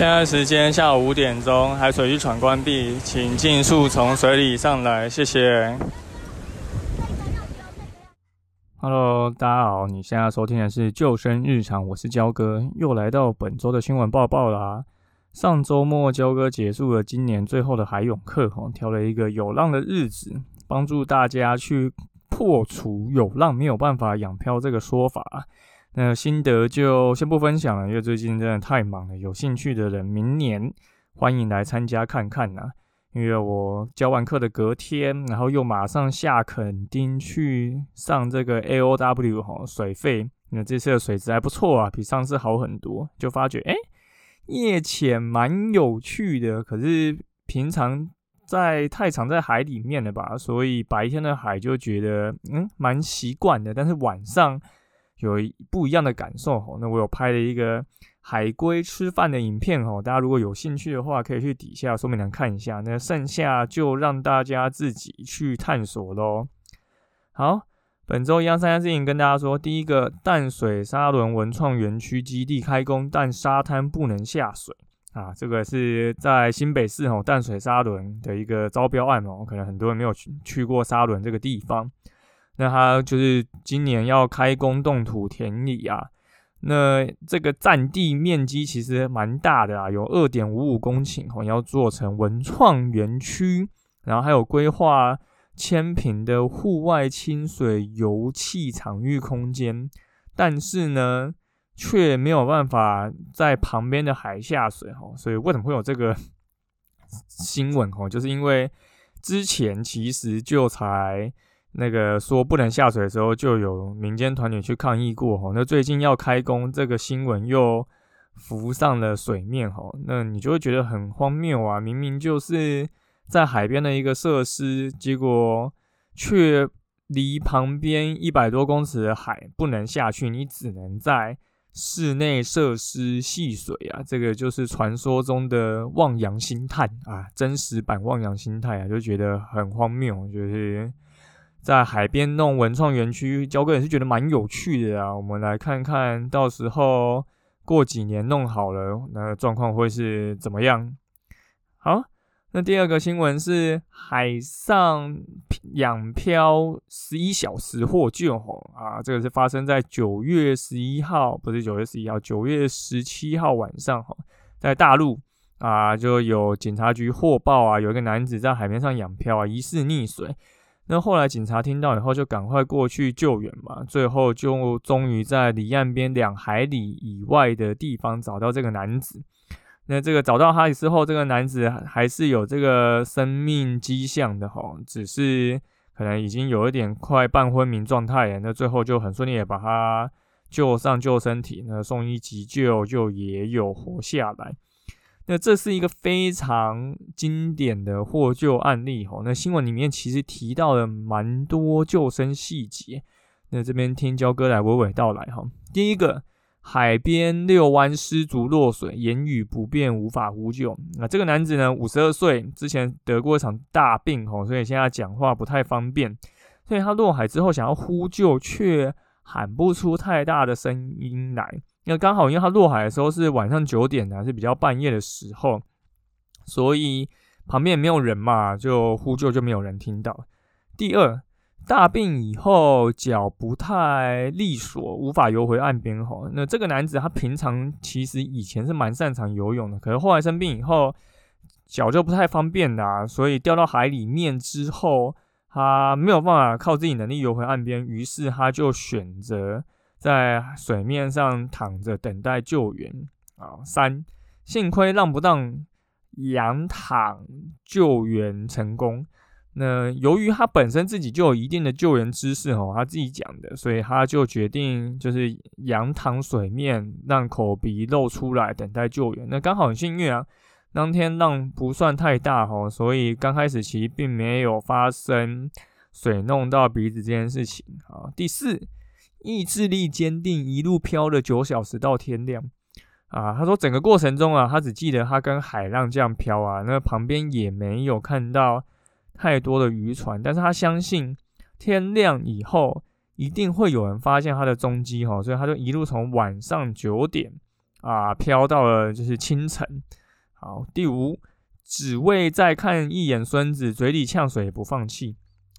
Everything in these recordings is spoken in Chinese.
现在时间下午五点钟，海水浴场关闭，请尽速从水里上来，谢谢。Hello，大家好，你现在收听的是救生日常，我是焦哥，又来到本周的新闻报报啦。上周末，焦哥结束了今年最后的海泳课，哈，挑了一个有浪的日子，帮助大家去破除有浪没有办法养漂这个说法。那心得就先不分享了，因为最近真的太忙了。有兴趣的人，明年欢迎来参加看看呐。因为我教完课的隔天，然后又马上下垦丁去上这个 A O W 哈水费，那这次的水质还不错啊，比上次好很多。就发觉哎，夜潜蛮有趣的，可是平常在太常在海里面了吧，所以白天的海就觉得嗯蛮习惯的，但是晚上。有不一样的感受哈，那我有拍了一个海龟吃饭的影片哈，大家如果有兴趣的话，可以去底下说明栏看一下。那剩下就让大家自己去探索喽。好，本周一样三件事情跟大家说：第一个，淡水沙轮文创园区基地开工，但沙滩不能下水啊，这个是在新北市哦淡水沙轮的一个招标案哦，可能很多人没有去去过沙轮这个地方。那它就是今年要开工动土田里啊，那这个占地面积其实蛮大的啊，有二点五五公顷哦，要做成文创园区，然后还有规划千平的户外清水油气场域空间，但是呢，却没有办法在旁边的海下水哈，所以为什么会有这个新闻哦？就是因为之前其实就才。那个说不能下水的时候，就有民间团体去抗议过哈。那最近要开工，这个新闻又浮上了水面哈。那你就会觉得很荒谬啊！明明就是在海边的一个设施，结果却离旁边一百多公尺的海不能下去，你只能在室内设施戏水啊。这个就是传说中的望洋兴叹啊，真实版望洋兴叹啊，就觉得很荒谬，就是。在海边弄文创园区，焦哥也是觉得蛮有趣的啊。我们来看看到时候过几年弄好了，那状况会是怎么样？好，那第二个新闻是海上养漂十一小时获救吼啊，这个是发生在九月十一号，不是九月十一号，九月十七号晚上哈，在大陆啊就有警察局获报啊，有一个男子在海面上养漂啊，疑似溺水。那后来警察听到以后，就赶快过去救援嘛。最后就终于在离岸边两海里以外的地方找到这个男子。那这个找到他之后，这个男子还是有这个生命迹象的哈，只是可能已经有一点快半昏迷状态了。那最后就很顺利的把他救上救身体，那送医急救就也有活下来。那这是一个非常经典的获救案例哈。那新闻里面其实提到了蛮多救生细节。那这边听焦哥来娓娓道来哈。第一个，海边遛弯失足落水，言语不便，无法呼救。那这个男子呢，五十二岁，之前得过一场大病哈，所以现在讲话不太方便。所以他落海之后想要呼救，却喊不出太大的声音来。那刚好，因为他落海的时候是晚上九点呢，是比较半夜的时候，所以旁边没有人嘛，就呼救就没有人听到。第二，大病以后脚不太利索，无法游回岸边吼。那这个男子他平常其实以前是蛮擅长游泳的，可是后来生病以后脚就不太方便啦，所以掉到海里面之后，他没有办法靠自己能力游回岸边，于是他就选择。在水面上躺着等待救援啊！三，幸亏浪不荡，仰躺救援成功。那由于他本身自己就有一定的救援知识哦，他自己讲的，所以他就决定就是仰躺水面，让口鼻露出来，等待救援。那刚好很幸运啊，当天浪不算太大哦，所以刚开始其实并没有发生水弄到鼻子这件事情啊。第四，意志力坚定，一路漂了九小时到天亮啊。他说整个过程中啊，他只记得他跟海浪这样漂啊，那旁边也没有看到。太多的渔船，但是他相信天亮以后一定会有人发现他的踪迹哈，所以他就一路从晚上九点啊飘到了就是清晨。好，第五，只为再看一眼孙子，嘴里呛水也不放弃。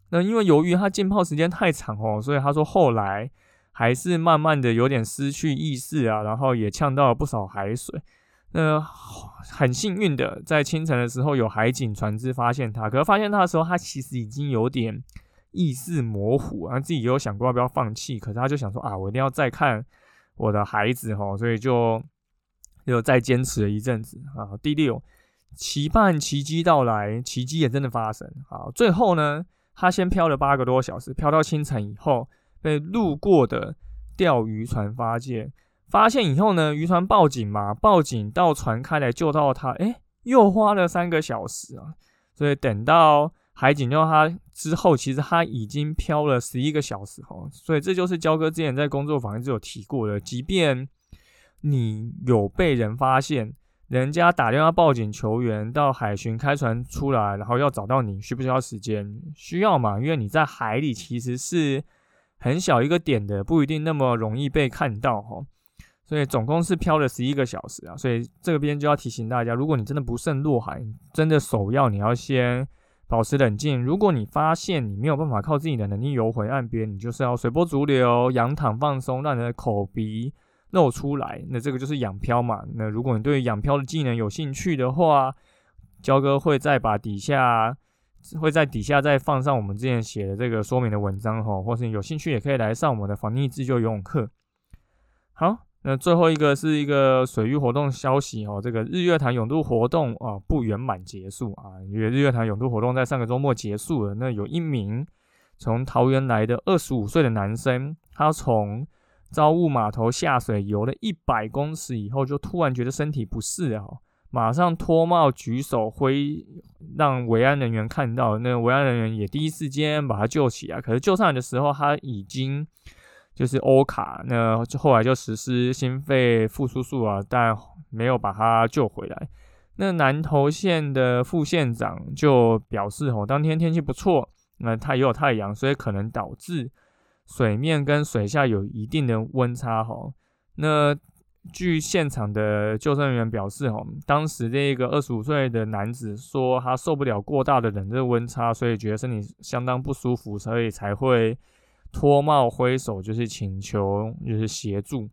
那因为由于他浸泡时间太长哦，所以他说后来还是慢慢的有点失去意识啊，然后也呛到了不少海水。那很幸运的，在清晨的时候有海警船只发现他。可是发现他的时候，他其实已经有点意识模糊，然后自己也有想过要不要放弃。可是他就想说啊，我一定要再看我的孩子哈，所以就又再坚持了一阵子啊。第六，期盼奇迹到来，奇迹也真的发生啊。最后呢，他先漂了八个多小时，漂到清晨以后，被路过的钓鱼船发现。发现以后呢，渔船报警嘛，报警到船开来救到他，哎，又花了三个小时啊。所以等到海警救他之后，其实他已经漂了十一个小时哦。所以这就是焦哥之前在工作坊一直有提过的，即便你有被人发现，人家打电话报警求援，到海巡开船出来，然后要找到你，需不需要时间？需要嘛，因为你在海里其实是很小一个点的，不一定那么容易被看到哈。所以总共是漂了十一个小时啊，所以这边就要提醒大家，如果你真的不慎落海，真的首要你要先保持冷静。如果你发现你没有办法靠自己的能力游回岸边，你就是要随波逐流，仰躺放松，让你的口鼻露出来。那这个就是仰漂嘛。那如果你对仰漂的技能有兴趣的话，焦哥会再把底下会在底下再放上我们之前写的这个说明的文章哈，或是有兴趣也可以来上我们的防溺自救游泳课。好。那最后一个是一个水域活动消息哦，这个日月潭泳渡活动啊不圆满结束啊，因为日月潭泳渡活动在上个周末结束了。那有一名从桃园来的二十五岁的男生，他从朝雾码头下水游了一百公尺以后，就突然觉得身体不适啊，马上脱帽举手挥，让维安人员看到，那维安人员也第一时间把他救起来。可是救上来的时候，他已经。就是欧卡，那后来就实施心肺复苏术啊，但没有把他救回来。那南投县的副县长就表示，哦，当天天气不错，那它也有太阳，所以可能导致水面跟水下有一定的温差，哈。那据现场的救生人员表示，哈，当时这个二十五岁的男子说，他受不了过大的冷热温差，所以觉得身体相当不舒服，所以才会。脱帽挥手就是请求，就是协助，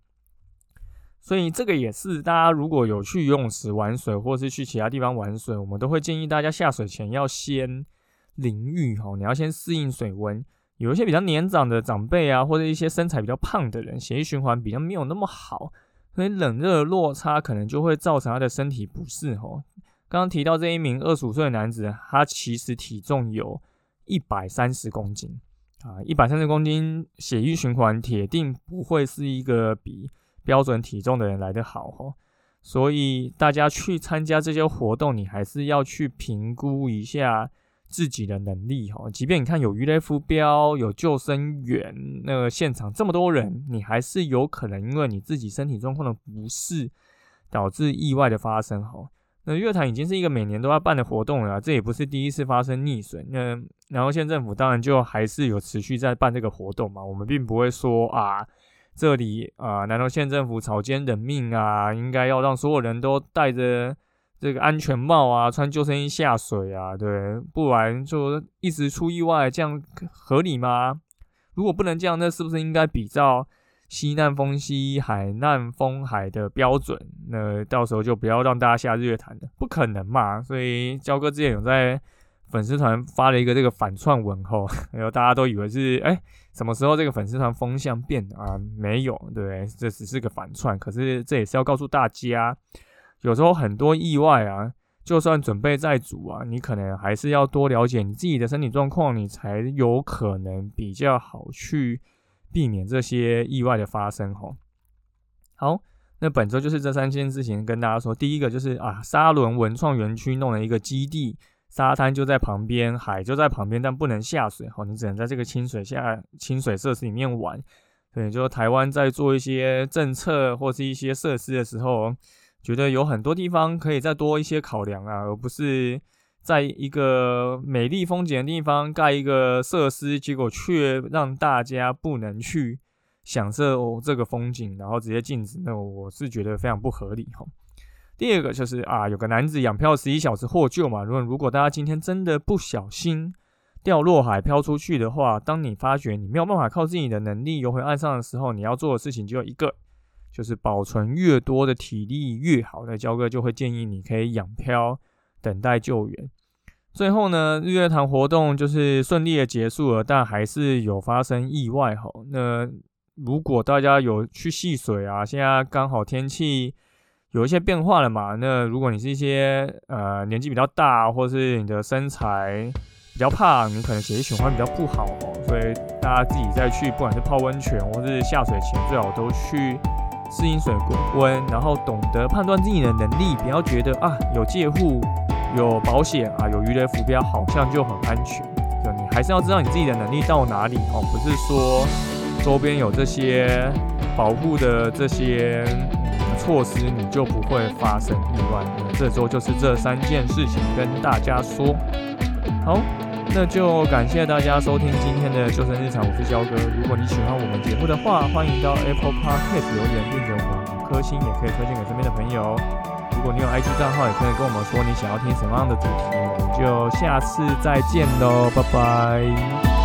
所以这个也是大家如果有去游泳池玩水，或是去其他地方玩水，我们都会建议大家下水前要先淋浴哈，你要先适应水温。有一些比较年长的长辈啊，或者一些身材比较胖的人，血液循环比较没有那么好，所以冷热落差可能就会造成他的身体不适哦。刚刚提到这一名二十五岁的男子，他其实体重有一百三十公斤。啊，一百三十公斤血液循环铁定不会是一个比标准体重的人来得好哦。所以大家去参加这些活动，你还是要去评估一下自己的能力哈。即便你看有鱼雷浮标、有救生员，那个现场这么多人，你还是有可能因为你自己身体状况的不适，导致意外的发生哈。那乐坛已经是一个每年都要办的活动了，这也不是第一次发生溺水。那然后县政府当然就还是有持续在办这个活动嘛。我们并不会说啊，这里啊，难道县政府草菅人命啊？应该要让所有人都带着这个安全帽啊，穿救生衣下水啊？对，不然就一直出意外，这样合理吗？如果不能这样，那是不是应该比照？西南风西海南风海的标准，那到时候就不要让大家下日月潭了，不可能嘛。所以焦哥之前有在粉丝团发了一个这个反串文后，然后大家都以为是哎什么时候这个粉丝团风向变啊？没有，对，这只是个反串。可是这也是要告诉大家，有时候很多意外啊，就算准备再足啊，你可能还是要多了解你自己的身体状况，你才有可能比较好去避免这些意外的发生吼。好，那本周就是这三件事情跟大家说。第一个就是啊，沙伦文创园区弄了一个基地，沙滩就在旁边，海就在旁边，但不能下水吼，你只能在这个清水下清水设施里面玩。对，就台湾在做一些政策或是一些设施的时候，觉得有很多地方可以再多一些考量啊，而不是在一个美丽风景的地方盖一个设施，结果却让大家不能去享受这个风景，然后直接禁止，那我是觉得非常不合理哈。第二个就是啊，有个男子养漂十一小时获救嘛，如果如果大家今天真的不小心。掉落海漂出去的话，当你发觉你没有办法靠自己的能力游回岸上的时候，你要做的事情就有一个，就是保存越多的体力越好。那焦哥就会建议你可以仰漂，等待救援。最后呢，日月潭活动就是顺利的结束了，但还是有发生意外哈。那如果大家有去戏水啊，现在刚好天气有一些变化了嘛，那如果你是一些呃年纪比较大，或是你的身材。比较胖你可能血液循环比较不好哦，所以大家自己再去，不管是泡温泉或是下水前，最好都去适应水温，然后懂得判断自己的能力，不要觉得啊有借护、有保险啊、有鱼雷浮标好像就很安全。就你还是要知道你自己的能力到哪里哦，不是说周边有这些保护的这些措施，你就不会发生意外。这周就是这三件事情跟大家说，好。那就感谢大家收听今天的救生日常，我是焦哥。如果你喜欢我们节目的话，欢迎到 Apple Podcast 留言，并给我们五颗星，也可以推荐给身边的朋友。如果你有 IG 账号，也可以跟我们说你想要听什么样的主题，我们就下次再见喽，拜拜。